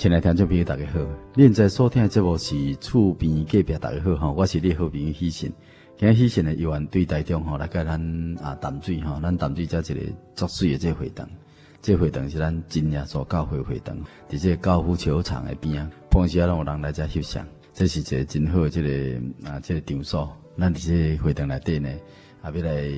亲爱听众朋友，大家好！现在收听的节目是厝边隔壁，大家好哈，我是你好朋友喜神。今日喜信的由对待中吼来甲咱啊淡水哈，咱淡水这一个作水的这会堂，这会堂是咱真耶稣教会会堂，伫这高尔夫球场的边啊，平时啊拢有人来这翕相，这是一个真好的这个啊这个场所。咱伫这会堂内底呢，啊要来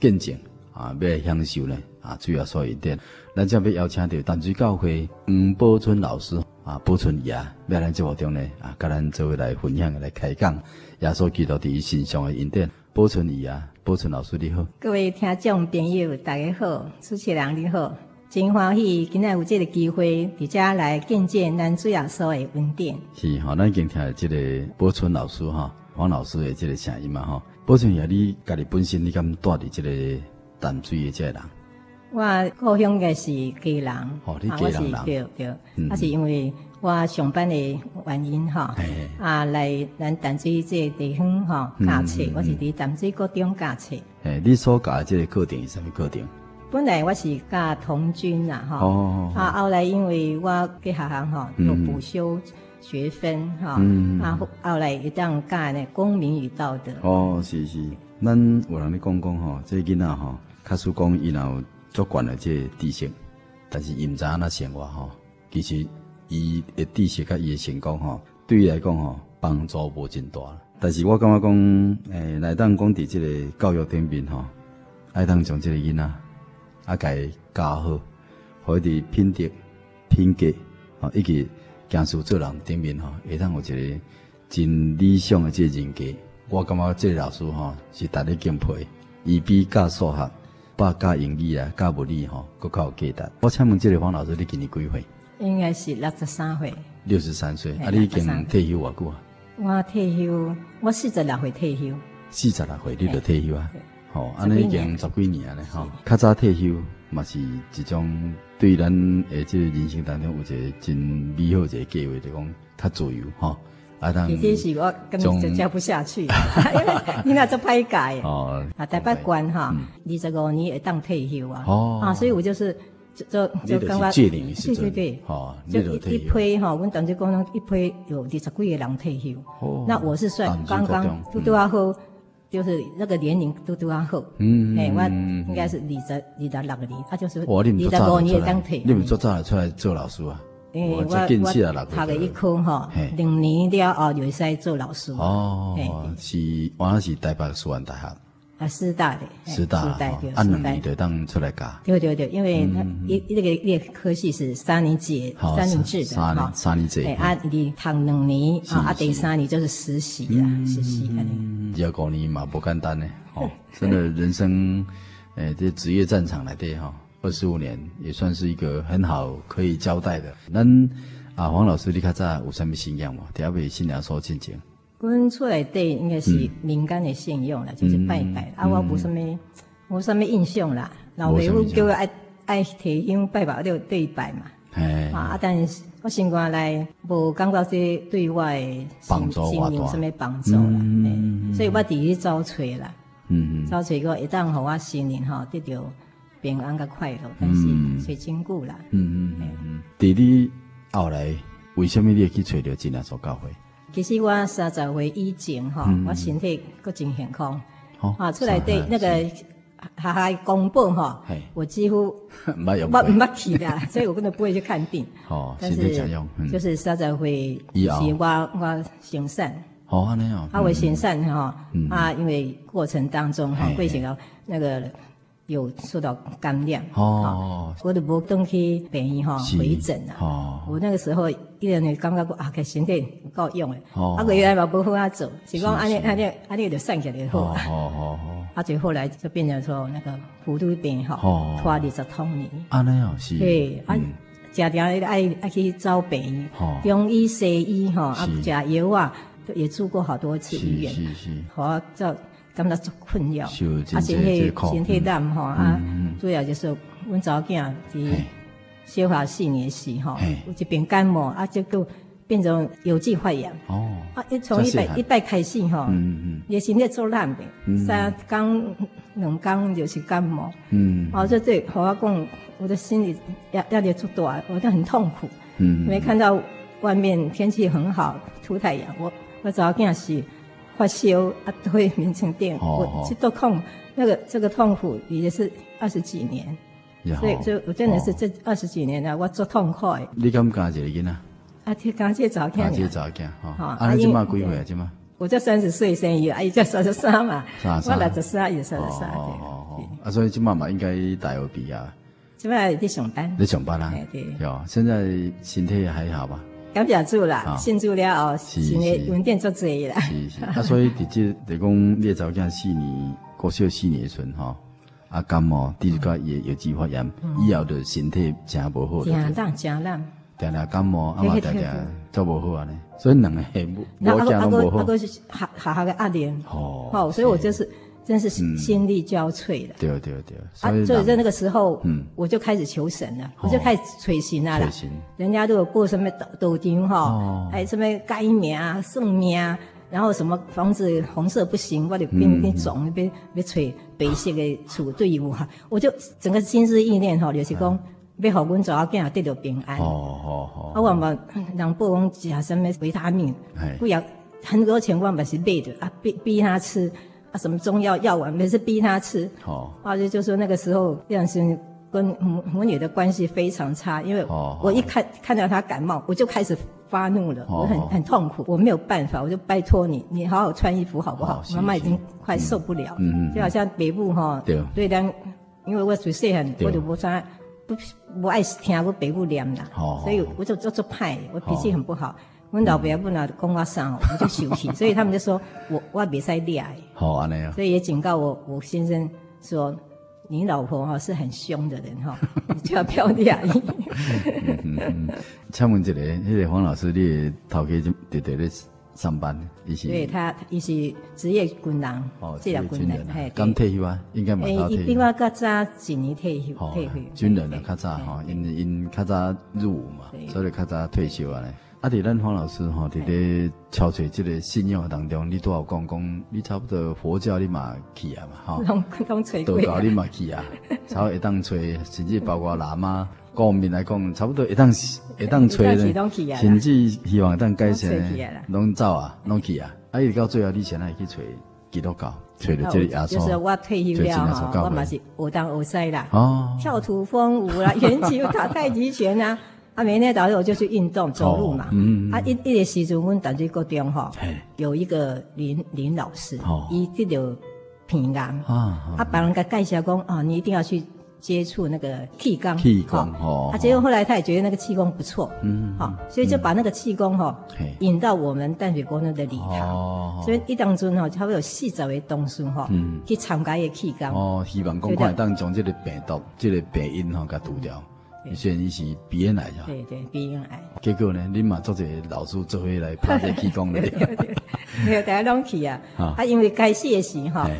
见证啊，要来享受呢啊主要所一点。咱将要邀请到淡水教会黄宝春老师啊，宝春爷啊，要咱节目中呢啊，甲咱做位来分享来开讲，耶稣基督伫伊身上的恩典。宝春爷啊，宝春老师你好，各位听众朋友大家好，主持人你好，真欢喜今日有这个机会，伫遮来见证咱主耶稣的恩典。是哈，咱已经听了这个宝春老师哈，黄老师的这个声音嘛哈，宝春爷你家己本身你敢带伫这个淡水的这个人？我故乡嘅是家人，哦，你家人人，对对，啊、嗯，是因为我上班的原因哈，啊，来咱淡水这个地方哈教册，我是伫淡水高中教册。诶，你所教的这个课程是什么课程？本来我是教童军啦，哈，哦，啊，后来因为我嘅学校哈有补修学分哈，嗯，啊，后来一当教呢公民与道德。哦，是是，咱有人咧讲讲吼，这囡仔吼，假使讲伊若有。足惯了这知识，但是伊毋知影那生活吼，其实伊的知识甲伊的成功吼，对伊来讲吼帮助无真大。但是我感觉讲，诶，来当讲伫这个教育顶面吼，爱当将这个囡仔啊，甲伊教好，互伊伫品德、品格，吼，以及行事做人顶面吼，会当有一个真理想的这个人格。我感觉这个老师吼是值得敬佩，伊比教数学。把教英语啊，教物理吼，搁较有价值。我请问这个黄老师，你今年几岁？应该是六十三岁。六十三岁，啊，你已经退休偌久啊？我退休，我四十六岁退休。四十六岁你就退休啊？吼，安尼已经十几年了吼。较早退休嘛是一种对咱诶即个人生当中有一个真美好一个计划，就讲较自由吼。啊，当其实是我根本就 教不下去，因为你那做歹改 哦。啊，台北关哈，二十五年会当退休啊。哦。啊，所以我就是就就刚刚对对对，哦，就一一批哈，阮当时讲一批有二十几个人退休。哦。那我是算刚刚都都要好，就是那个年龄都都要好。嗯。诶，我应该是二十二十六年，他，就是二十五年会当退。你们做早出来做老师啊？诶，我我读了一科哈，两年了后就会使做老师。哦，是，我是台北师范大学。啊，师大的。师大。的。按两年就当出来教。对对对，因为一一个一个科系是三年制，三年制的。三年三年制。啊，你读两年，啊，第三年就是实习啦，实习。嗯，要五年嘛，不简单呢。哦，真的人生，诶，这职业战场来对哈。二十五年也算是一个很好可以交代的。咱啊，黄老师，你较早有啥物信仰无？第二位信仰所进前，阮厝内底应该是民间的信仰啦，就是拜拜。啊，我无啥物，无啥物印象啦。老爸母叫我爱爱提香拜拜，就对拜嘛。哎。啊，但是我生活来无感觉这对我的帮助有啥物帮助啦。嗯。所以我伫去找找啦。嗯嗯。找找个一旦互我心灵吼得到。平安甲快乐，但是最坚固啦。嗯嗯嗯。弟弟后来为什么你会去找着真耶稣教会？其实我三十岁以前哈，我身体个真健康。好啊，出来对那个哈哈公布哈，我几乎没有没没去的，所以我根本不会去看病。哦，身体强壮。就是三十岁以前我我行善。好啊，那样。啊，我行善哈啊，因为过程当中哈会想到那个。有受到感染哦，我都无登去病院哈回诊啊。哦，我那个时候伊个人感觉讲啊，个身体唔够用诶，啊，个原来嘛无好啊做，是讲安尼安尼安尼就散起来就好啊。哦哦哦。啊，就后来就变成说那个糊涂病吼，拖二十多年。安尼哦是。对，啊，常常爱爱去找病院，中医西医吼，啊，食药啊，也住过好多次医院。是是。好，就感觉足困扰，啊，身体身体淡吼，啊，主要就是阮查某囝是。消化细黏时吼，有一边感冒啊，结果变成有机发炎。哦，啊，一从一百一百开始吼，嗯嗯，也是咧做烂病，三工两工就是感冒。嗯，哦，这对和我讲，我的心里压压力足大，我就很痛苦。嗯，没看到外面天气很好，出太阳，我我早囝是发烧啊，都会眠成电。我这都痛，那个这个痛苦也是二十几年。所以，所以我真的是这二十几年了，我做痛快。你敢加一个囡仔？啊，听刚才早听。刚才早听哈。啊，你今嘛几岁啊？今嘛？我才三十岁生日，阿姨才三十三嘛。三十三。我六十三，也三十三。哦哦哦。啊，所以今嘛嘛应该大学毕业。今嘛在上班。在上班啦。对。有，现在身体还好吧？感谢主啦，信主了后，现在稳定做生意啦。是是。啊，所以直接得讲，你早见四年过小四年春哈。啊，感冒，第二个也有机发炎，以后的身体真无好。真冷，真冷。定定感冒，啊嘛定定做无好安尼，所以两个系无无讲都无好。啊个是学学校的压力。哦。好，所以我就是真是心力交瘁的。对对对。啊所以在那个时候，嗯，我就开始求神了，我就开始捶心啊啦。人家都有过什么斗斗丁哈，哎什么改名啊、送命啊。然后什么房子红色不行，我就变变肿，变变吹白色的厝队伍哈，我就整个心思意念哈，就是讲要好阮查某囝得到平安。哦哦哦。啊，我嘛人报讲食什么维他命，不要很多钱我嘛是买的啊，逼逼他吃啊，什么中药药丸，每次逼他吃。哦。而且就说那个时候，这样是跟母母女的关系非常差，因为我一看看到他感冒，我就开始。发怒了，我很很痛苦，我没有办法，我就拜托你，你好好穿衣服好不好？妈妈已经快受不了，嗯就好像北部哈，对，当因为我最细汉，我就不穿，不不爱听我北部念啦，所以我就做做派，我脾气很不好，我老爸不拿讲我啥，我就生气，所以他们就说我我别再恋爱，好啊那样，所以也警告我我先生说。你老婆哈是很凶的人哈，你就要漂亮一点。请问一个，那个黄老师，你头家就在在咧上班，伊是？对他，伊是职业军人，哦，职业军人，嘿，刚退休啊，应该蛮早退休。诶，伊比我较早几年退休，退休。军人啊，较早哈，因因较早入伍嘛，所以较早退休啊咧。啊！伫咱黄老师吼，伫咧敲锤即个信仰当中，你拄好讲讲，你差不多佛教你嘛去啊嘛，吼，拢拢催道教你嘛去啊，差不多会当吹，甚至包括喇嘛，各面来讲，差不多会当会当吹咧，甚至希望当改善，拢走啊，拢去啊。啊，伊到最后你现在去吹基督教，吹的这里耶稣，就是我退休了，我嘛是学当学西啦，哦，跳土风舞啦，圆球打太极拳啊。啊，每天早上我就去运动走路嘛。嗯嗯。啊，一一个时阵，阮淡水高中吼，有一个林林老师，伊得了鼻癌。啊。啊，别人给介绍讲，啊，你一定要去接触那个气功。气功。哦。啊，结果后来他也觉得那个气功不错。嗯。好，所以就把那个气功哈引到我们淡水高中的礼堂。哦。所以一当中哈，差不多有四十位同学哈，去参加一个气功。哦，希望讲快当将这个病毒、这个病因哈给除掉。虽然你是鼻咽癌是吧？对对，鼻咽癌。结果呢，你嘛做这个老师做回来拍这气功的。没有，大家拢去啊。啊，因为开始的时哈，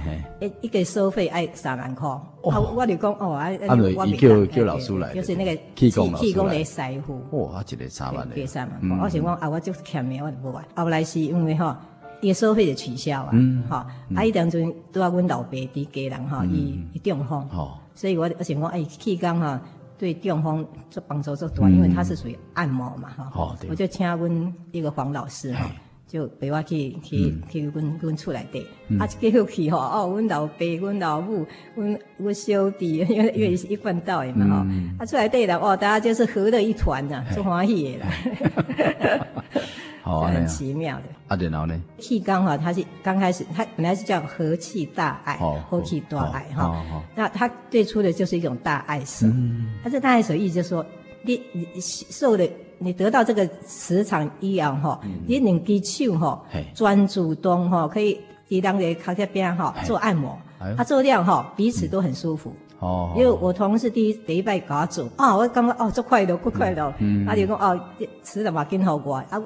一一个收费爱三万块。啊，我就讲哦，啊，我叫叫老师来，就是那个气功气功的师傅。哇，一个三万。给三万块。我想讲啊，我就欠命，我就不玩。后来是因为哈，伊收费就取消啊。嗯。哈，啊，伊当阵拄啊阮老爸伫家人吼，伊伊中风。哦。所以我我想讲，哎，气功哈。对中风做帮助做多，因为他是属于按摩嘛，哈。我就请阮一个黄老师哈，就陪我去去去阮阮厝内底，啊，结果去吼，哦，阮老爸、阮老母、阮阮小弟，因为因为是一贯道的嘛，哈，啊，出来对了，哦，大家就是合了一团呐，做欢喜的啦。好啊，很奇妙的。啊，然后呢？气缸哈，它是刚开始，它本来是叫和气大爱，和气大爱哈。那它最初的就是一种大爱手。它这大爱手意思就是说，你你受了你得到这个磁场以后哈，你两只手哈，专主动哈，可以抵挡在靠这边哈做按摩，啊做这样哈，彼此都很舒服。哦，因为我同事第一第一摆搞做，啊，我感觉哦，足快乐，不快乐。嗯，啊，就讲哦，吃了嘛更好我，啊，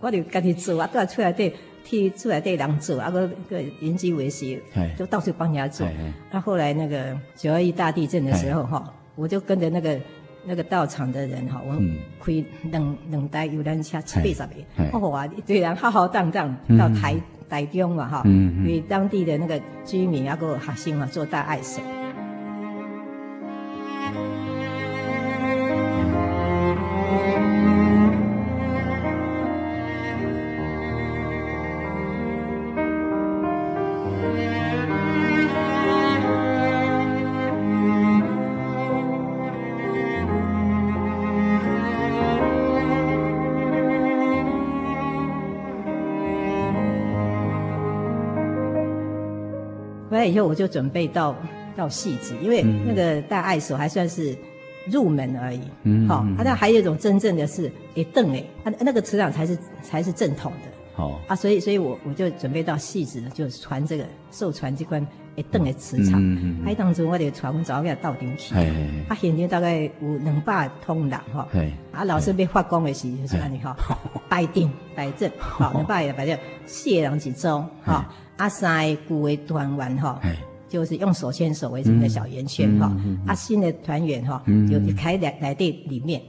我就家己做，啊，都要出来对替出来对人做，啊，个个人机维系，就到处帮人家做。那后来那个九二一大地震的时候哈，我就跟着那个。那个到场的人哈，我开两两台游览车七八十个，哦哇，对人浩浩荡荡到台台中嘛哈，为当地的那个居民啊个学生嘛做大爱手。以后我就准备到到戏子，因为那个大爱手还算是入门而已。嗯，好，啊，那还有一种真正的是诶邓诶，啊，那个磁场才是才是正统的。好啊，所以所以我我就准备到戏子，就传这个受传机关诶邓的磁场。嗯嗯。当中我得传早给他到顶去。啊，现在大概有两百通人吼。啊，老师要发功的时候就是安尼吼，摆定摆正，好，两百也摆正，四个人一组吼，啊三古为团员吼，就是用手牵手围成一个小圆圈哈。啊新的团员哈，就开在内地里面。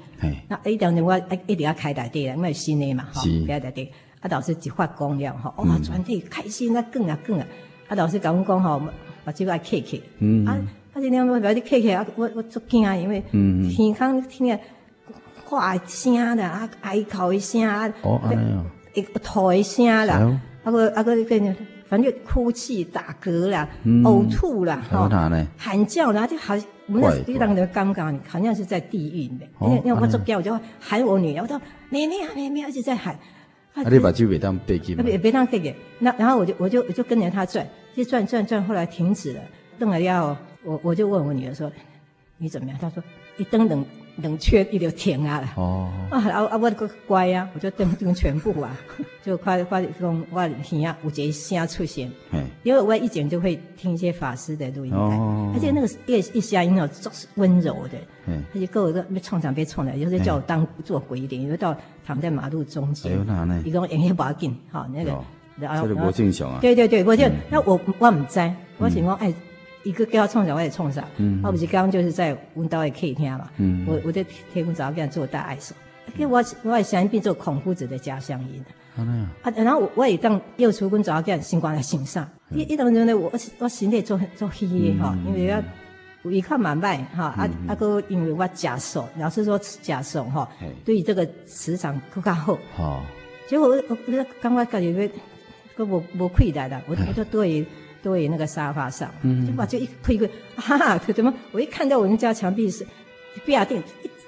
那一当然我一定要开内地的，因为新的嘛哈，开内地。啊老师一发光了哈，哇，全体开心啊，更啊更啊。阿老师跟我讲吼，把这个来看看。啊，啊今天我把你看看，我我足惊啊，因为天空听见话声的啊，哀嚎一声啊，一个吐一声啦，啊个啊个个。反正哭泣、打嗝啦、呕吐啦，哈，喊叫啦，就好，我们那地方的尴尬，好像是在地狱的。因为因为我这边我就喊我女儿，我说妹妹啊妹妹，而且在喊。啊，你把酒别当背记吗？别别当背给。那然后我就我就我就跟着他转，就转转转，后来停止了。等了要我我就问我女儿说，你怎么样？她说一登冷。冷却伊就停啊了哦。啊啊啊！我个乖啊，我就等等全部啊，就快快讲我耳啊，有一个声出现，因为我以前就会听一些法师的录音带，而且那个一一下音哦，总是温柔的，嗯，而且够一个别冲上别冲来，有时叫我当做鬼脸，有时到躺在马路中间，一个人也不要紧，好那个，然后我正常啊，对对对，我就那我我唔知，我想讲哎。一个叫他冲啥，我也创啥。嗯，我不是刚刚就是在温岛的客厅嘛。嗯，我我在天空早间做大爱手，给我我也想变做孔夫子的家乡音。啊，啊，然后我也当又出跟早给他星光来欣赏。一一当中呢，我我心里做做黑哈，因为要一看蛮卖哈。啊啊哥，因为我假手，老师说假手哈，对于这个磁场更加好。好，结果我我我刚刚感觉个无无亏待的，我我就对。对那个沙发上，就把这一推一个，哈哈，可 怎么？我一看到我们家墙壁是不要定，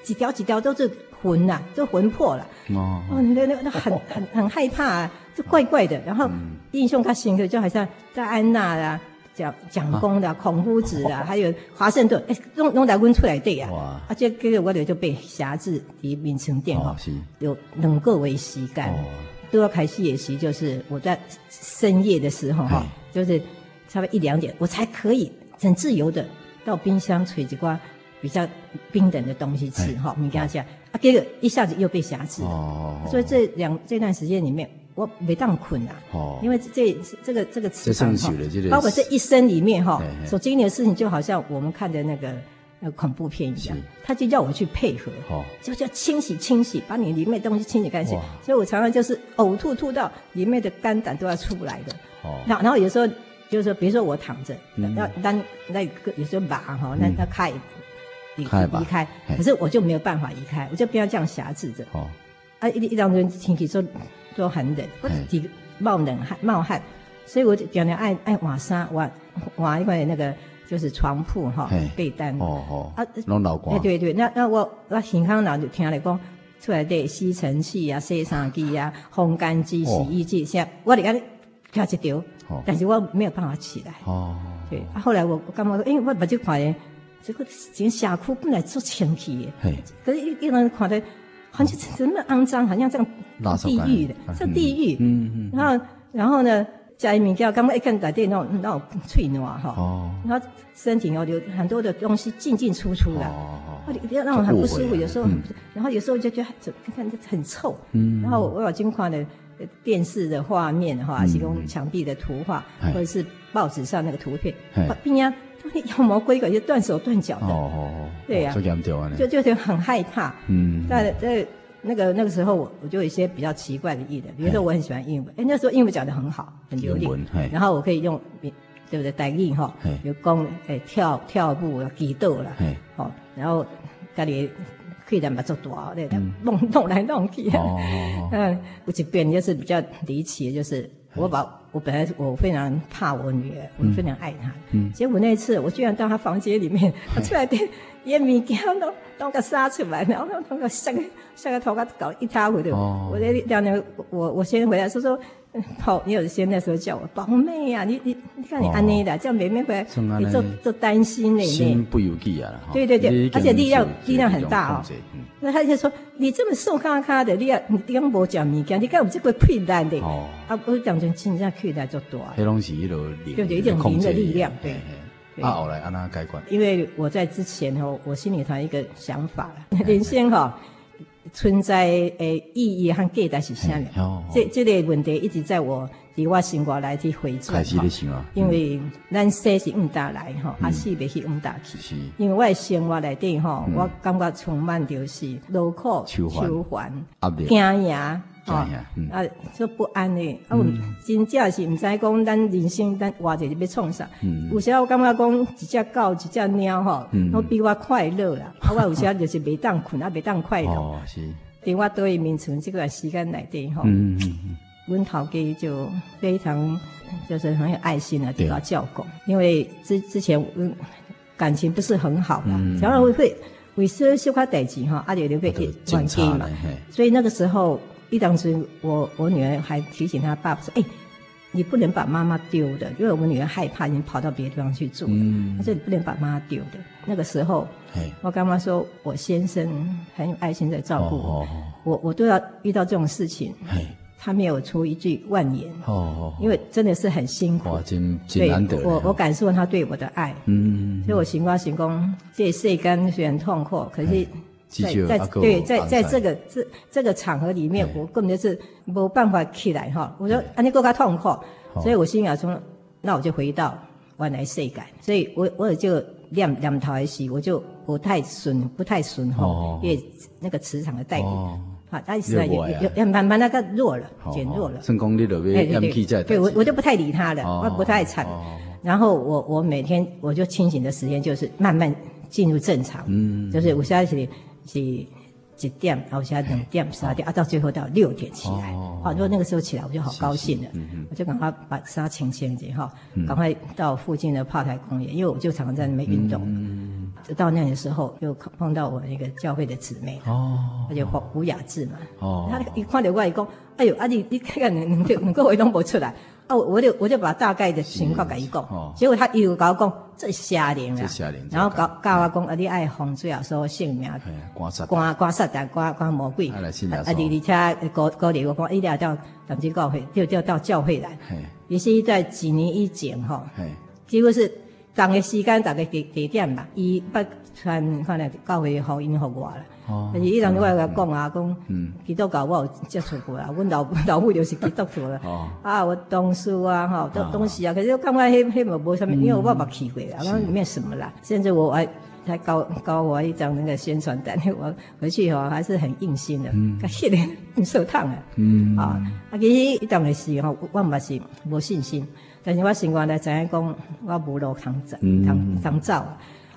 几条几条都是魂呐，都魂魄了。哦，那那那很很很害怕啊，就怪怪的。然后印象他深刻，就好像在安娜啦、蒋蒋公的孔夫子啊，还有华盛顿，哎，弄弄来温出来对呀。哇！而且这个我哋就被辖制的名城店哈，有两个为时间，都要开始演习，就是我在深夜的时候哈，就是。差不多一两点，我才可以很自由的到冰箱取几瓜比较冰冷的东西吃哈。你跟他讲，啊，这个一下子又被挟持。哦。所以这两这段时间里面，我没当困啊。哦。因为这这个这个磁场哈，包括这一生里面哈，所经历的事情，就好像我们看的那个那个恐怖片一样，他就叫我去配合。哦。就叫清洗清洗，把你里面的东西清洗干净。所以我常常就是呕吐吐到里面的肝胆都要出不来的。哦。然然后有时候。就是说，比如说我躺着，那那那个有时候把哈，那那开离离开，可是我就没有办法移开，我就不要这样挟制着。哦，啊一一两个人天气说都很冷，或者几冒冷汗冒汗，所以我就常常爱爱换衫换换一块那个就是床铺哈被单。哦哦。啊，弄老光。对对对，那那我那健康老就听来讲出来的吸尘器啊、洗衫机啊、烘干机、洗衣机，现在我里边跳一条。但是我没有办法起来。哦。对，后来我我干嘛说，因为我把这块，这个整个下库本来做清气的。可是一一人看的好像怎么肮脏，好像像地狱的，像地狱。嗯嗯。然后，然后呢，加一面胶，刚刚一看打电那种那种脆糯哈。哦。然后身体哦有很多的东西进进出出的。哦哦。让让我很不舒服，有时候，然后有时候就觉得怎么看很臭。嗯。然后我有经过的电视的画面哈，提供墙壁的图画，或者是报纸上那个图片，边呀。妖魔鬼怪就断手断脚的，哦哦对呀，就就就很害怕。嗯，那在那个那个时候，我我就有一些比较奇怪的译的，比如说我很喜欢英文，哎，那时候英文讲的很好，很流利，然后我可以用，对不对？带印哈，有讲哎跳跳步啦，举豆啦，好，然后家里可以让它做大，对，弄弄来弄去。哦，嗯，有一遍就是比较离奇的，就是我把。我本来我非常怕我女儿，我非常爱她。嗯，结果那次我居然到她房间里面，她出来的烟米给她弄弄个沙出来，然后弄个像个像个头发搞一塌糊涂。哦，我那两年我我先回来说说，好，你有些那时候叫我宝妹呀，你你你看你安妮的叫妹妹回来，你做做担心那心不由己啊。对对对，而且力量力量很大哦。那他就说：“你这么瘦咔咔的，你啊，你点讲无讲物件？你看我们这个困难的。”哦，啊，我讲成真正困难就多。黑龙是一路灵，就一种灵的力量，对。啊，后来安那改观。因为我在之前哦，我心里头一个想法了，人生哈存在诶意义和价值是啥呢？这这个问题一直在我。伫我生活内去回转，因为咱生是毋大来吼，啊死未去毋大去。因为我的生活内底吼，我感觉充满着是劳苦、求烦、惊讶啊，啊，说不安的。啊，我真正是唔知讲咱人生咱活着是要创啥。有时候我感觉讲一只狗、一只猫哈，都比我快乐啦。啊，我有时候就是未当困，啊，未当快乐。哦，是。对我对面存这个时间来底哈。温陶给就非常就是很有爱心的对我教过，因为之之前嗯感情不是很好嘛，然后会会说说话代志哈，阿姐就会转接嘛，所以那个时候一当时我我女儿还提醒她爸爸说，哎，你不能把妈妈丢的，因为我们女儿害怕，已经跑到别的地方去住了，她说你不能把妈妈丢的。那个时候，我干妈说我先生很有爱心在照顾我，我我都要遇到这种事情。他没有出一句万言，哦，因为真的是很辛苦，哇，真真难得。我我感受他对我的爱，嗯，所以我行光行功，这世间虽然痛苦，可是，在在对在在这个这这个场合里面，我根本就是没办法起来哈。我说啊，你够他痛苦，所以我心里说，那我就回到原来世界。所以我我也就两两头洗，我就不太顺不太顺哈，因为那个磁场的带领。好，但是有有有慢慢那个弱了，减弱了。成功的了，对对对，对我我就不太理他了，我不太惨。然后我我每天我就清醒的时间就是慢慢进入正常，嗯，就是我现在是是几点，然后现在两点三点啊，到最后到六点起来。好，如果那个时候起来，我就好高兴了，我就赶快把纱清清洁哈，赶快到附近的炮台公园，因为我就常常在那边运动。到那个时候，又碰到我那个教会的姊妹，哦，而且胡胡雅智嘛，哦，他一看到我，一讲，哎呦，阿弟，你看看，能够能够回东不出来，哦，我就我就把大概的情况甲伊讲，结果他又跟我讲，这瞎灵啊，然后教教我讲，啊，你爱洪最后说性命，关杀关关杀的关关魔鬼，啊，而且高高点我讲，一定要到长期教会，就就到教会来，也是在几年以前哈，结果是。同个时间，同个地地点吧，伊不传看来教会福音给我了。哦。但是伊人我甲讲啊，讲，基督教我有接触过啊，阮老老母就是基督徒了。哦。啊，我东书啊，哈，东东西啊，可是我看看迄迄无无啥物，因为我冇去过啊，我里面什么啦？甚至我还还搞搞我一张那个宣传单，我回去吼还是很用心的。嗯。感谢你，受烫啊。嗯。啊，啊，其实一当个时吼，我嘛是无信心。但是我生活来知影讲，我无路通走，通通走。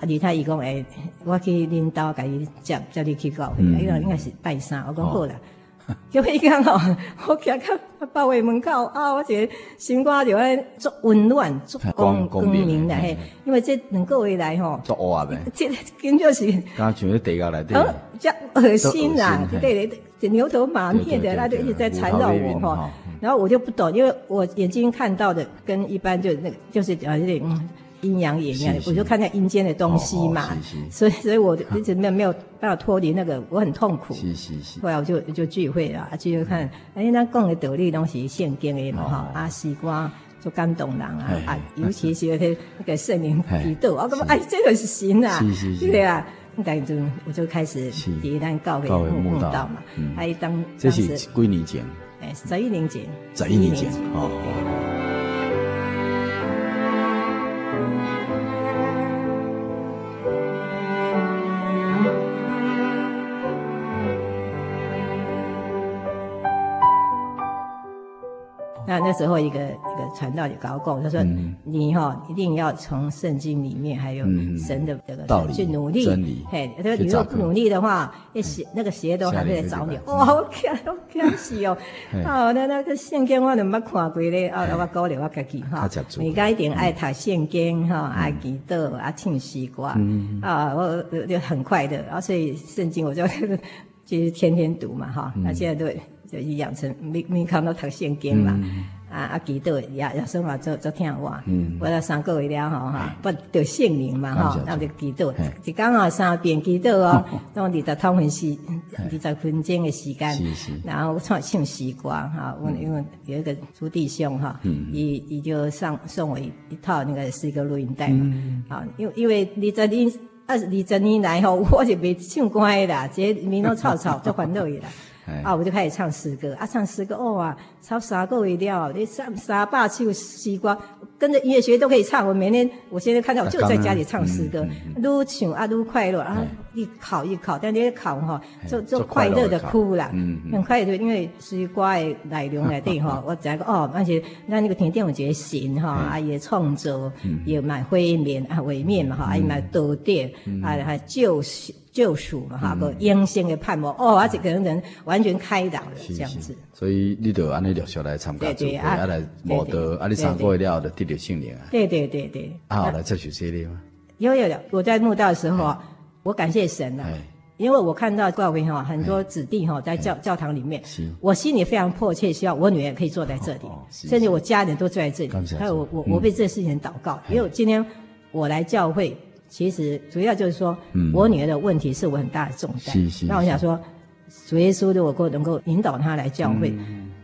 啊，而他伊讲，诶，我去恁兜甲伊接接你去教会，伊讲应该是拜三。我讲好啦，结果伊讲 吼，我行到包围门口啊，我觉得心肝就安足温暖，足光光明的嘿。因为这两个月来吼，足恶的，这根本是，刚像地下来的，啊，这恶心啦，对对，牛头马面的，他就一直在缠绕我吼。然后我就不懂，因为我眼睛看到的跟一般就那个就是啊有点阴阳眼啊，我就看见阴间的东西嘛，所以所以我一直没有没有办法脱离那个，我很痛苦。是是是。后来我就就聚会了，聚会看，哎，那讲的道理东西现经的嘛哈，啊西瓜就感动人啊啊，尤其是那个那个圣灵祈祷，我感觉哎，这个是神啊，对啊，那就我就开始第一单告给悟道。嘛，还当这是几年前？哎，十一年前，十一年前哦。那那时候一个一个传道就搞讲，他说你哈一定要从圣经里面还有神的这个道理去努力，嘿，他说你如果不努力的话，那邪那个邪都还会来找你。哇，好可好可惜哦！哦，那那个圣经我都没看过嘞，啊，我鼓励我自己哈，每家一定爱读圣经哈，爱祈祷，啊唱诗歌，啊，我就很快的，啊，所以圣经我就 就是天天读嘛哈，那现在都。就是养成每每看到读圣经嘛，啊啊祈祷也也生活做做听话，我了三个月了吼哈，不得圣灵嘛哈，那就祈祷，一讲啊三遍祈祷哦，当二十通分时，二十分钟的时间，然后唱唱诗歌哈，我因为有一个朱弟兄哈，伊伊就上送我一一套那个诗歌录音带嘛，啊，因为因为二十年二十二十年来吼，我就没唱歌的啦，这民谣草草做欢乐的啦。啊，我就开始唱诗歌，啊，唱诗歌，哦啊，唱三个月了，你三三百首诗歌，跟着音乐学都可以唱。我每天，我现在看到我就在家里唱诗歌，愈唱啊愈快乐啊，一考一考，但你考哈，就就快乐的哭了，很快乐，因为西瓜的内容来对哈，我讲个哦，而且那那个田定有觉醒哈，啊也创作，也蛮灰面啊伪面嘛哈，啊也蛮多点，啊还救赎。救赎嘛哈，个英性的盼望哦，而且可能人完全开导了这样子。所以你就按你陆续来参加聚会，啊来获得啊你三个月了的得到圣灵啊。对对对对。啊，后来这是谁的吗？有有有，我在墓道的时候，我感谢神了，因为我看到教会哈很多子弟哈在教教堂里面，我心里非常迫切希望我女儿可以坐在这里，甚至我家人都坐在这里。还有我我我为这事情祷告，因为今天我来教会。其实主要就是说，我女儿的问题是我很大的重担。那我想说，主耶稣如果能够引导她来教会，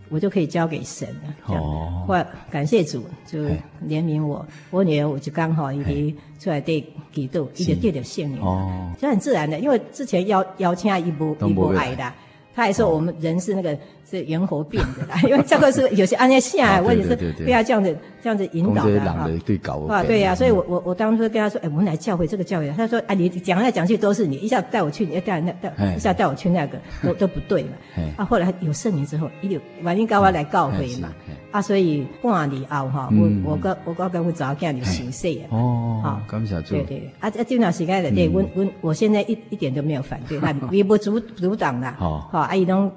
我就可以交给神了。哦，或感谢主，就怜悯我。我女儿我就刚好已经出来对基督一点点点信任。哦，就很自然的，因为之前邀邀请一波一波爱的，他还说我们人是那个。是缘火变的啦，因为这个是有些按下下来，我也是不要这样子这样子引导的啊。对呀，所以我我我当初跟他说，哎，我们来教会这个教会，他说，哎，你讲来讲去都是你，一下带我去，你要带那带，一下带我去那个，都都不对嘛。啊，后来有圣灵之后，一有晚一高我来告会嘛。啊，所以半年后哈，我我跟我跟跟我早间就熟悉了。哦，好，感谢主。对对，啊啊，这段时间的对，我我我现在一一点都没有反对，他也 不阻阻挡啦。好，好，阿姨都。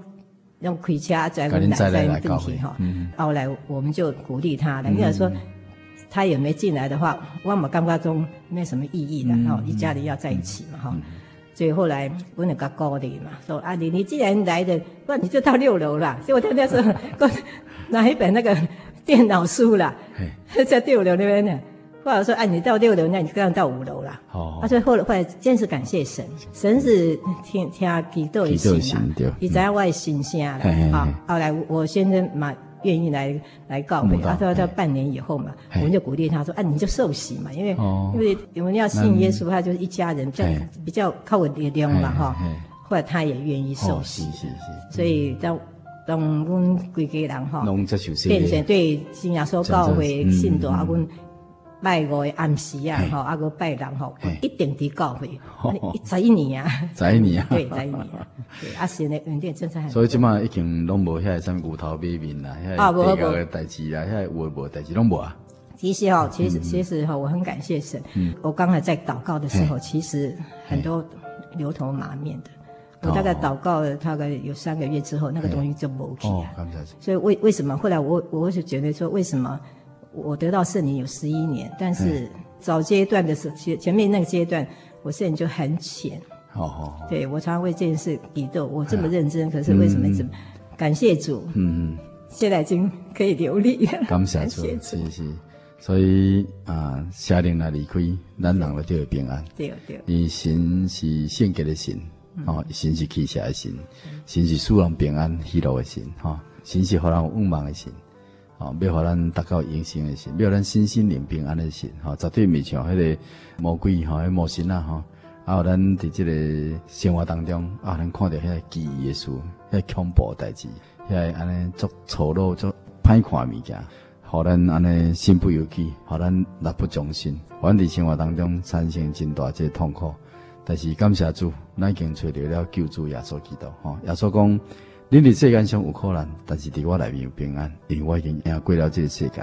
用开车在我们南山登记哈，后来我们就鼓励他了。因为说他也没进来的话，我们感觉中没什么意义的。然后一家人要在一起嘛哈，所以后来我那个高的嘛，说啊你你既然来的，那你就到六楼了。所以我天天是拿一本那个电脑书啦，在六楼那边呢。后来说，哎，你到六楼，那你这样到五楼啦。哦。啊，所以后来后来，真是感谢神，神是听听祈祷的心啊，你在外心下了啊。后来我先生嘛愿意来来告会，啊，说到半年以后嘛，我们就鼓励他说，啊，你就受洗嘛，因为因为我们要信耶稣，他就是一家人，比较比较靠稳力量嘛哈。后来他也愿意受洗，所以当当我们规家人哈，变成对信仰说告会信徒啊，我们。拜五的暗时啊，吼，啊个拜人吼，一定得教会，十一年啊，十一年啊，对，十一年啊，对，啊现在有点真在。所以即马已经拢无遐什么牛头马面啦，遐地高的代志啦，遐有无代志拢无啊。其实哈，其实其实哈，我很感谢神。我刚才在祷告的时候，其实很多牛头马面的。我大概祷告了大概有三个月之后，那个东西就没去啊。所以为为什么？后来我我是觉得说为什么？我得到圣灵有十一年，但是早阶段的时候，前前面那个阶段，我圣灵就很浅。好好。对，我常常为这件事比斗，我这么认真，可是为什么一直感谢主？嗯嗯。现在已经可以流利了。感谢主，是是。所以啊，下令来离开，咱人就会平安。对对。伊神是圣洁的神，哦，神是奇邪的神，神是使人平安喜乐的神，哈，神是互人有愿望的神，哦，要互咱达到永生的神，要咱身心灵平安的神，哈，绝对未像迄个魔鬼，哈，迄魔神啊，哈，啊，有咱伫这个生活当中，啊，咱看到迄个奇异的事，迄个恐怖代志，迄个安尼做丑陋、做歹看物件。互咱安尼身不由己，互咱力不从心，反伫生活当中产生真大这痛苦。但是感谢主，咱已经找到了救助耶稣基督。吼，耶稣讲：恁伫世间上有可能，但是伫我内面有平安，因为我已经赢过了这个世界。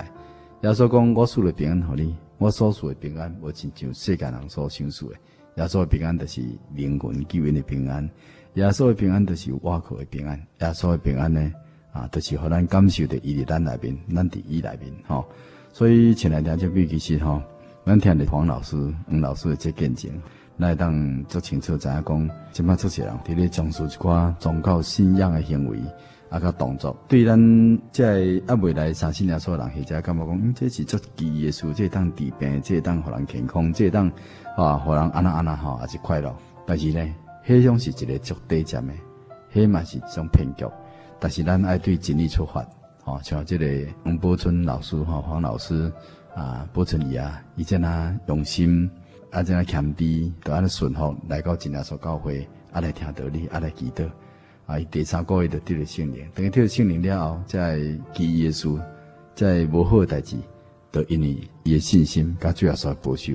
耶稣讲：我赐了平安互你，我所赐的平安，无亲像世间人所想受的。耶稣的平安就是灵魂救恩的平安，耶稣的平安就是瓦口的平安，耶稣的平安呢？啊，就是互咱感受的伊伫咱内面，咱伫伊内面吼。所以前两天就比其实吼，咱听的黄老师、黄老师的这见证，来当足清楚知影讲，即摆出世人伫咧从事一寡宗教信仰诶行为，啊，甲动作，对咱即个啊未来相信耶稣人，或者感觉讲，嗯，这是足奇异的事，这当治病，这当互人健康，这当啊，互人安那安那吼，也是快乐。但是呢，迄种是一个足低贱诶，迄嘛是一种骗局。但是咱爱对真理出发，吼，像这个黄宝春老师，吼，黄老师啊，宝春姨啊，伊这样用心，啊，这样谦卑，都安尼顺服来到真耶所教会，啊来听道理，啊来祈祷，啊，伊第三个月就得了圣灵，等于得了圣灵了后，在记忆耶稣，在无好的代志，都因为伊的信心，甲主耶稣保守，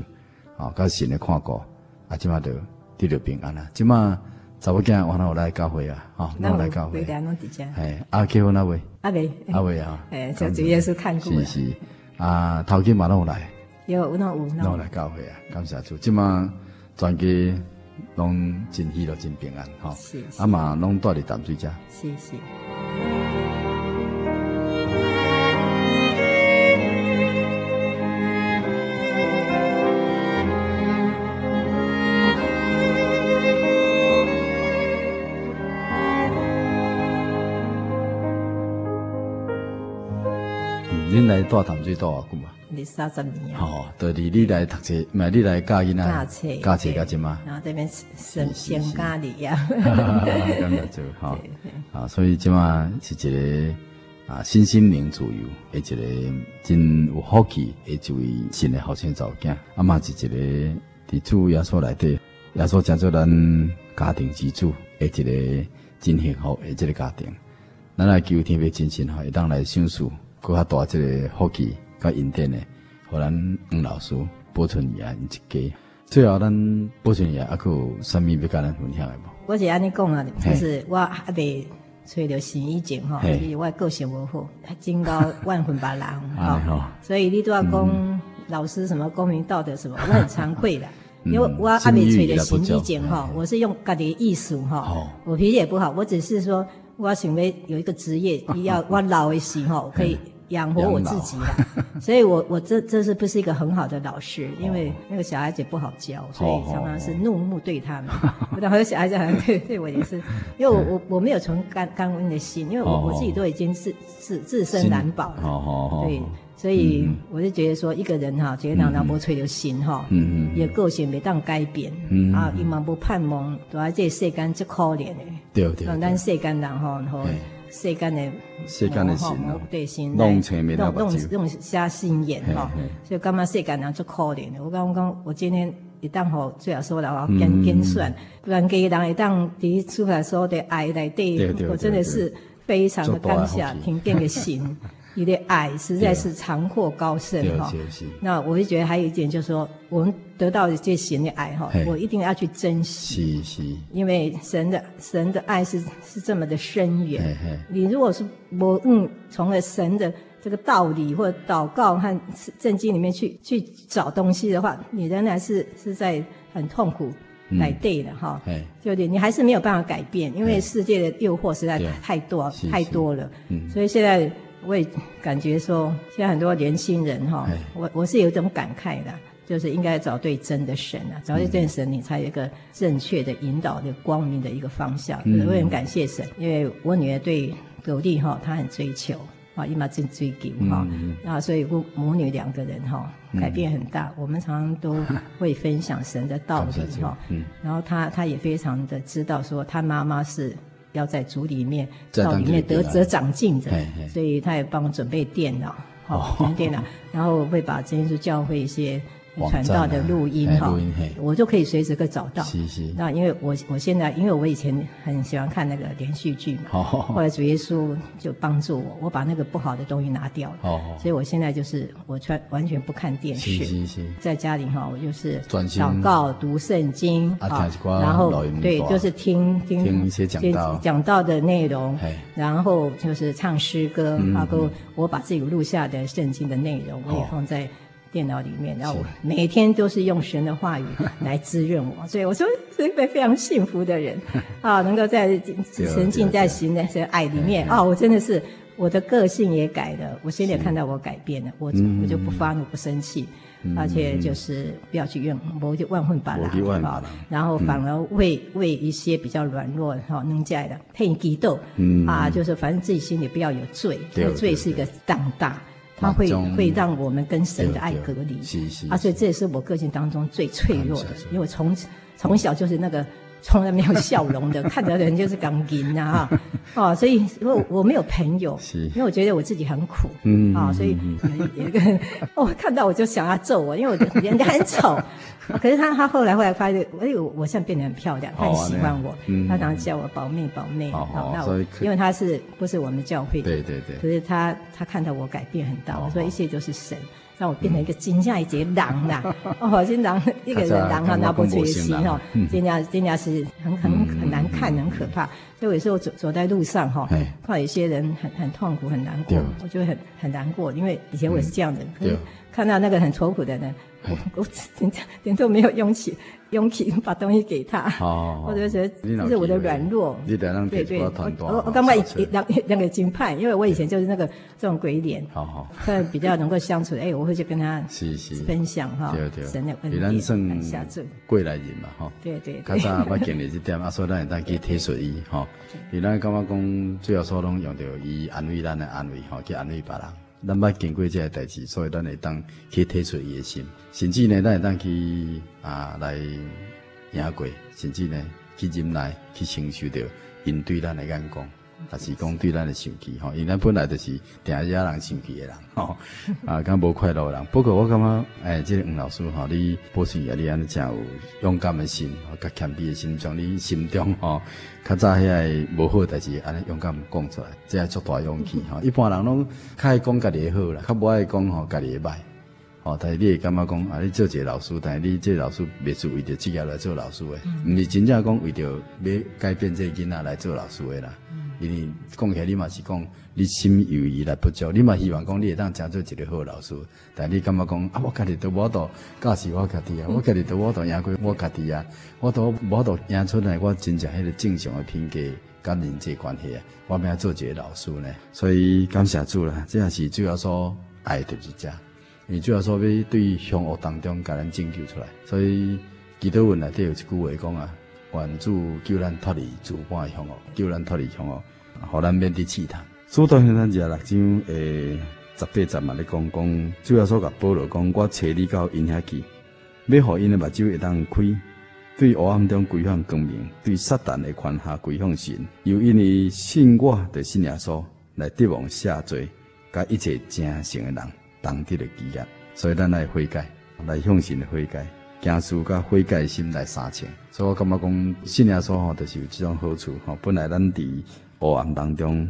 啊，甲神的看顾，啊，即马就得了平安啊，即马。查某囝，我那有来教会啊，吼，那有来教会。哎，阿 Q 那位？阿伟，阿伟啊。哎，就主要是看过。是是，啊，头家嘛拢有来。有，有那有那。有来教会啊，感谢主，即马全家拢真喜乐，真平安，吼。阿妈拢带伫淡水遮。是是。来大淡水多少久嘛？二三十年。哦，就是你来读册，唔系你来教囡仔。教册，教册教什么？然后这边生生家里呀。咁样做，哈。啊，所以即嘛是一个啊，身心灵自由，一个真有福气，一位新的后生仔囝。啊嘛是一个伫主耶稣内底，耶稣叫做咱家庭之主，一个真幸福的一个家庭。咱来求天父真心哈，会当来享受。更较大一个福气，甲恩典呢，互咱黄老师、宝春姨啊，一家。最后，咱保存伊啊，还有啥物要甲咱分享的无？我是安尼讲啊，就是我还未找着新意见吼，因为我个性无好，真高 万分别人哈。所以你都要讲老师什么公平道德什么，我很惭愧的，因为我还未找到心以前哈，我是用家己的艺术哈，我脾气也不好，我只是说我想要有一个职业，要我老的时候可以。养活我自己啦，所以我我这这是不是一个很好的老师？因为那个小孩子不好教，所以常常是怒目对他们。然后小孩子好像 对对我也是，因为我我我没有存感感恩的心，因为我我自己都已经自自自身难保了。对，所以我就觉得说，一个人哈，觉得让人无吹就心哈，也个性没当改变，啊，伊嘛不盼望，都在这世间这可怜的，对对，让咱世间人哈，然后。世间的世间的心，对心，弄成没弄弄弄瞎心眼哈，所以干嘛世间人就可怜的。我刚刚我今天一旦吼最好说了，我要跟跟算，不然给人一旦第一出来说的爱来对，我真的是非常的当下停电的心。你的爱实在是长阔高深哈，那我就觉得还有一点就是说，我们得到的这神的爱哈，我一定要去珍惜，因为神的神的爱是是这么的深远。你如果是我嗯，从了神的这个道理或者祷告和圣经里面去去找东西的话，你仍然是是在很痛苦来对的哈，就对，你还是没有办法改变，因为世界的诱惑实在太多太多了，所以现在。我也感觉说，现在很多年轻人哈，我我是有一种感慨的，就是应该找对真的神啊，找对真神，你才有一个正确的引导的光明的一个方向。我也很感谢神，因为我女儿对狗弟哈，她很追求，啊，伊嘛真追求哈，那所以母母女两个人哈改变很大。我们常常都会分享神的道理哈，然后他他也非常的知道说他妈妈是要在组里面到里面得得长进的，所以他也帮我准备电脑，好电脑，然后会把真耶稣教会一些。传道的录音哈，我就可以随时可以找到。是是。那因为我我现在，因为我以前很喜欢看那个连续剧嘛，后来主耶稣就帮助我，我把那个不好的东西拿掉了。哦。所以我现在就是我全完全不看电视。是是。在家里哈，我就是祷告、读圣经啊，然后对，就是听听一些讲道讲道的内容，然后就是唱诗歌，然后我把自己录下的圣经的内容，我也放在。电脑里面，然后我每天都是用神的话语 来滋润我，所以我说是一个非常幸福的人。啊，能够在沉浸在神的爱里面。啊，我真的是我的个性也改了，我现在看到我改变了，我我就不发怒不生气，而且就是不要去怨，我就万分把啦，然后反而为为一些比较软弱哈能在的配激斗。啊，就是反正自己心里不要有罪，罪是一个当大。它会会让我们跟神的爱隔离，啊，所以这也是我个性当中最脆弱的，因为我从从小就是那个从来没有笑容的，看到人就是刚硬啊，哦，所以我我没有朋友，因为我觉得我自己很苦，啊，所以有一个人哦看到我就想要揍我，因为我人家很丑。可是他他后来后来发现，哎呦，我现在变得很漂亮，他很喜欢我，他常常叫我宝妹宝妹。好，那我因为他是不是我们教会的？对对对。可是他他看到我改变很大，我说一切都是神让我变成一个真正一只狼啦。哦，真狼一个人狼哈，拿不出心哦，真正真正是很很很难看，很可怕。所以有时候走走在路上哈，看到有些人很很痛苦很难过，我就很很难过，因为以前我也是这样的，可是看到那个很愁苦的人。我我点点都没有勇气，勇气把东西给他。哦，我就觉得这是我的软弱。对对，我我刚刚两两个金派，因为我以前就是那个这种鬼脸。好 比较能够相处。哎，我会去跟他 分享哈，神的恩典。下次过来人嘛哈。对对。较早我经历这点，啊，所以咱会当去体恤伊哈。伊咱感觉讲，最后所拢用着伊安慰咱的安慰哈，去安慰别人。咱捌经过即个代志，所以咱会当去体恤伊诶心，甚至呢，咱会当去啊来赢过，甚至呢去忍耐，去承受着因对咱诶眼光，还是讲对咱的生气吼，因为咱本来就是定惹人生气的人吼，啊，敢无快乐的人。不过我感觉，哎，这个黄老师吼，你保持啊，你安尼真有勇敢的心，甲谦卑的心，从你心中吼。较早遐个无好代志，安尼勇敢讲出来，这系足大勇气吼。一般人拢较爱讲家己的好啦，较无爱讲吼家己的歹。吼，但是你会感觉讲啊，你做一个老师，但是你这个老师袂是为着职业来做老师的，毋是真正讲为着要改变这个囡仔来做老师的啦。因为讲起来你嘛是讲，你心有余力不足，你嘛希望讲你会当成做一个好老师，但你感觉讲啊，我家己都无度教是我家己啊，我家己都无度赢过我家己啊，我都无度赢出来我真正迄个正常的品格甲人际关系啊，我要做一个老师呢，所以感谢主啦，这也是主要说爱就是家，你主要说要对凶恶当中甲咱拯救出来，所以基督文内底有一句话讲啊。愿主救咱脱离诸般的凶恶，救咱脱离凶恶，互咱免得试探。主动向咱廿六章诶十八节嘛，咧讲讲，主要说甲保罗讲，我找你到因遐去，要互因的目睭会当开，对黑暗中归向光明，对撒旦的权下归向神。由因为信我的信耶稣来得望下罪，甲一切正诚的人当得的基业，所以咱来悔改，来向神的悔改。行事甲悔改心来三千，所以我感觉讲信耶稣吼，就是有这种好处吼。本来咱伫黑暗当中，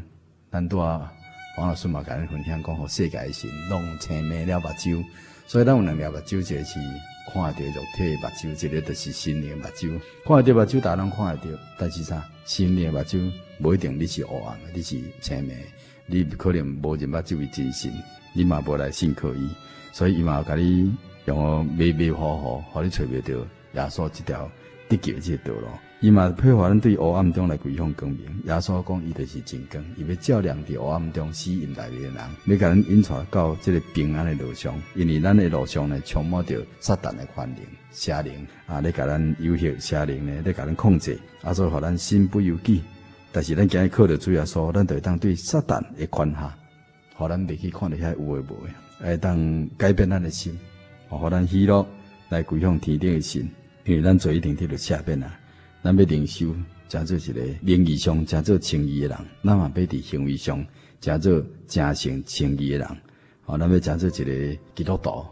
咱拄啊黄老师嘛，甲咱分享讲，互世界心拢青迷了目睭，所以咱有两条目睭，一个是看得肉体的。目睭，一个就是心灵的。目睭。看得目睭，大家拢看得到，但是啥？心灵的。目睭无一定你是黑暗的，你是青迷，你可能无认目睭为真心，你嘛无来信靠伊，所以伊嘛甲你。用我迷迷糊糊，互你找袂到耶稣这条这道路。伊嘛配合咱对黑暗中来归向光明。耶稣讲伊就是真光，伊要照亮伫黑暗中吸引来的人，要甲咱引出到这个平安的路上。因为咱的路上呢，充满着撒旦的权能、邪灵啊，咧甲咱诱惑邪灵呢，咧甲咱控制，啊，所以互咱身不由己。但是咱今日靠着主耶稣，咱就会当对撒旦的权下互咱袂去看到遐有诶无诶，会当改变咱诶心，互咱喜乐来归向天顶诶心，因为咱做一定得着下边啊，咱要灵修，诚做一个灵异上诚做称义诶人，咱嘛要伫行为上诚做诚行称义诶人，吼，咱要诚做一个基督徒，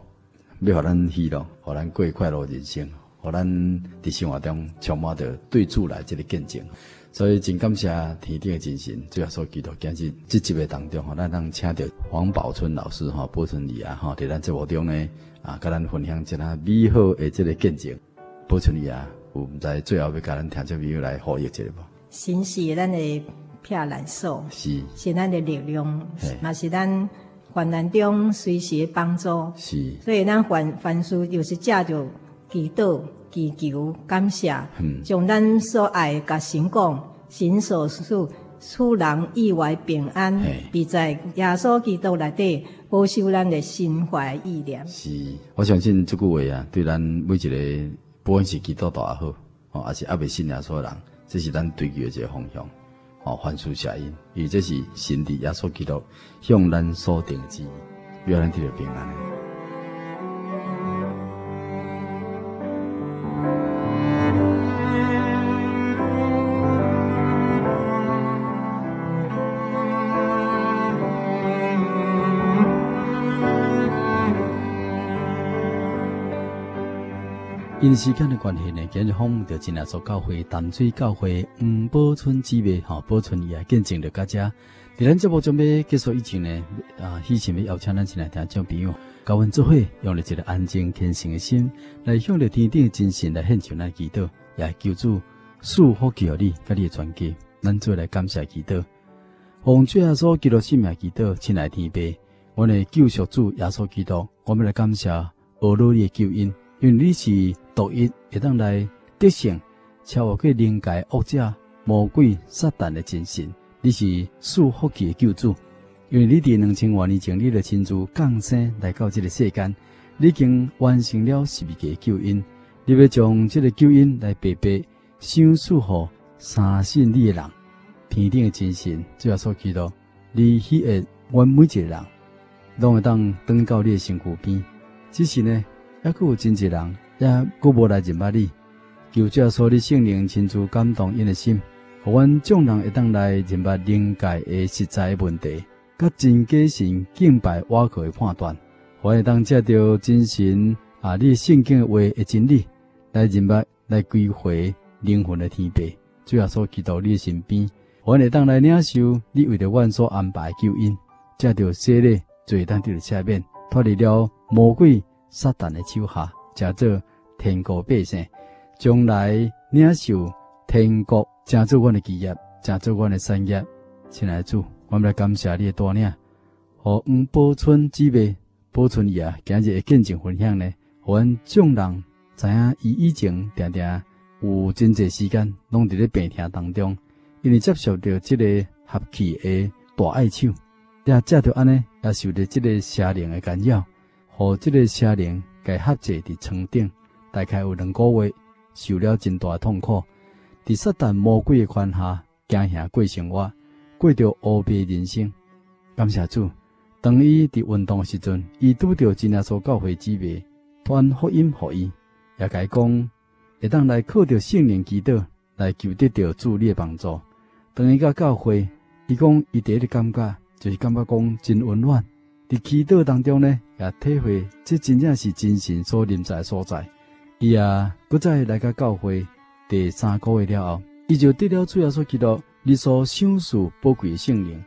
要互咱喜乐，互咱过快乐人生，互咱伫生活中充满着对主来即个见证。所以真感谢天顶的真神，最后所祈祷今日这集的当中，吼，咱能请到黄宝春老师，吼，宝春姨啊，吼，伫咱节目中呢，啊，甲咱分享一下美好的这个见证。宝春姨啊，有毋知最后要甲咱听众朋友来呼吁一下无？神是咱的避难所，是是咱的力量，嘛是咱患难中随时帮助，是。所以咱凡凡事就是借着祈祷。祈求感谢，将咱所爱甲神讲，神所赐赐人意外平安，必在耶稣基督内底保守咱的心怀意念。是，我相信这句话啊，对咱每一个不管是基督徒也好，吼，还是阿未信耶稣人，这是咱追求的一个方向。吼，凡事下因，因为这是神伫耶稣基督向咱所定之，要咱得到平安。因时间的关系呢，今日访问到真耶稣教会淡水教会黄宝春姊妹哈，宝春也，见证着大家。在咱节目准备结束以前呢，啊，希望要邀请咱前来听众朋友，教阮做伙用了一个安静虔诚的心，来向着天顶的真神来献上咱祈祷，也求主赐福给你，甲你的全家。咱做来感谢祈祷，奉主耶稣基督圣名祈祷，亲爱天父，我的救赎主耶稣基督，我们来感谢俄罗的救恩。因为你是独一，会当来得胜，超越过灵界恶者、魔鬼、撒旦的真神。你是赐福气的救主，因为你伫两千多年前，你的亲自降生来到这个世间，你已经完成了十二个救恩。你要将这个救恩来白白相赐予相信你的人，天顶的真神，主要所祈祷，你喜爱我每一个人，拢会当登到你的身躯边。只是呢。抑佫有真济人，也佫无来认捌你，求主所你圣灵亲自感动因的心，互阮众人会当来认捌灵界的实在问题，甲真假神敬拜瓦靠的判断，互会当借着真神啊，你圣经的话的真理来认捌来归回灵魂的天父，主要所祈祷你的身边，互会当来领受你为着阮所安排的救恩，借着洗礼罪当得到赦免，脱离了魔鬼。撒旦的手下，成做天国百姓，将来领受天国，成做阮的基业，成做阮的产业。亲爱的主，我们来感谢你的带领，和黄宝春姊妹、宝春爷，今日的见证分享呢，互阮众人知影，伊以前定定有真济时间拢伫咧病痛当中，因为接受着这个合气的大爱手，也借着安尼，也受着这个邪灵的干扰。和这个邪灵给合制伫床顶，大概有两个月，受了真大痛苦。伫撒旦魔鬼的权下，惊吓过生活，过着乌白人生。感谢主，当伊伫运动时阵，伊拄着真耶稣教会姊妹，传福音予伊，也甲伊讲，会当来靠着圣灵祈祷，来求得着主你的帮助。当伊甲教会，伊讲伊第一个感觉，就是感觉讲真温暖。伫祈祷当中呢，也体会这真正是精神所临在所在。伊也搁再来个教会第三个月了后，伊就得了主要所祈祷，你所赏赐宝贵的圣灵，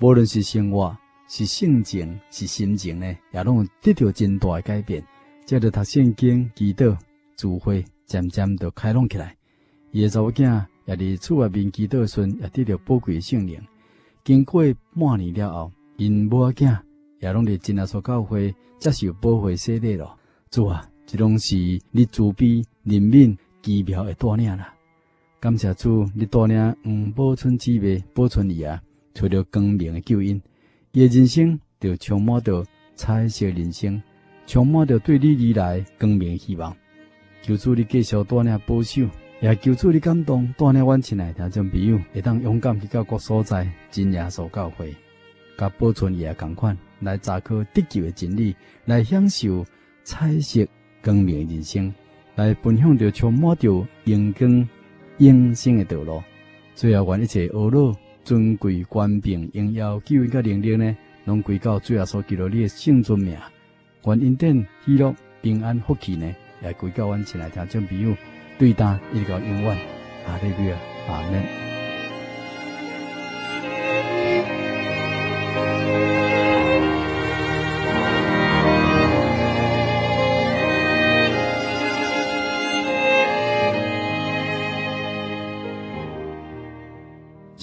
无论是生活、是性情、是心情呢，也拢得到真大的改变。接着读圣经、祈祷、聚会，渐渐就开朗起来。伊个查某囝也伫厝外面祈祷时，也得到宝贵的圣灵。经过半年了后，因某囝。也拢伫真耶稣教会接受保护洗礼了，主啊，这拢是你慈悲怜悯奇妙的带领啦。感谢主，你带领嗯保存姊妹、保存伊啊，找到光明的救恩，伊诶人生就充满着彩色人生，充满着对你而来光明希望。求主你继续带领保守，也求主你感动带领阮亲爱听众朋友，会当勇敢去到各所在真耶稣教会。甲保存伊个同款，来查考地球的真理，来享受彩色光明诶人生，来奔向着充满着阳光永生的道路。最后，愿一切懊恼、尊贵、官兵、荣耀、救恩、甲能力呢，拢归到最后所记录你的圣尊名。愿恩典、喜乐、平安、福气呢，也归到阮亲爱听众朋友，对答一直到永远。哈利路亚，阿门。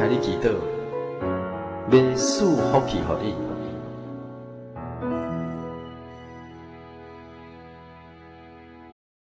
听你祈祷，要赐福气予你。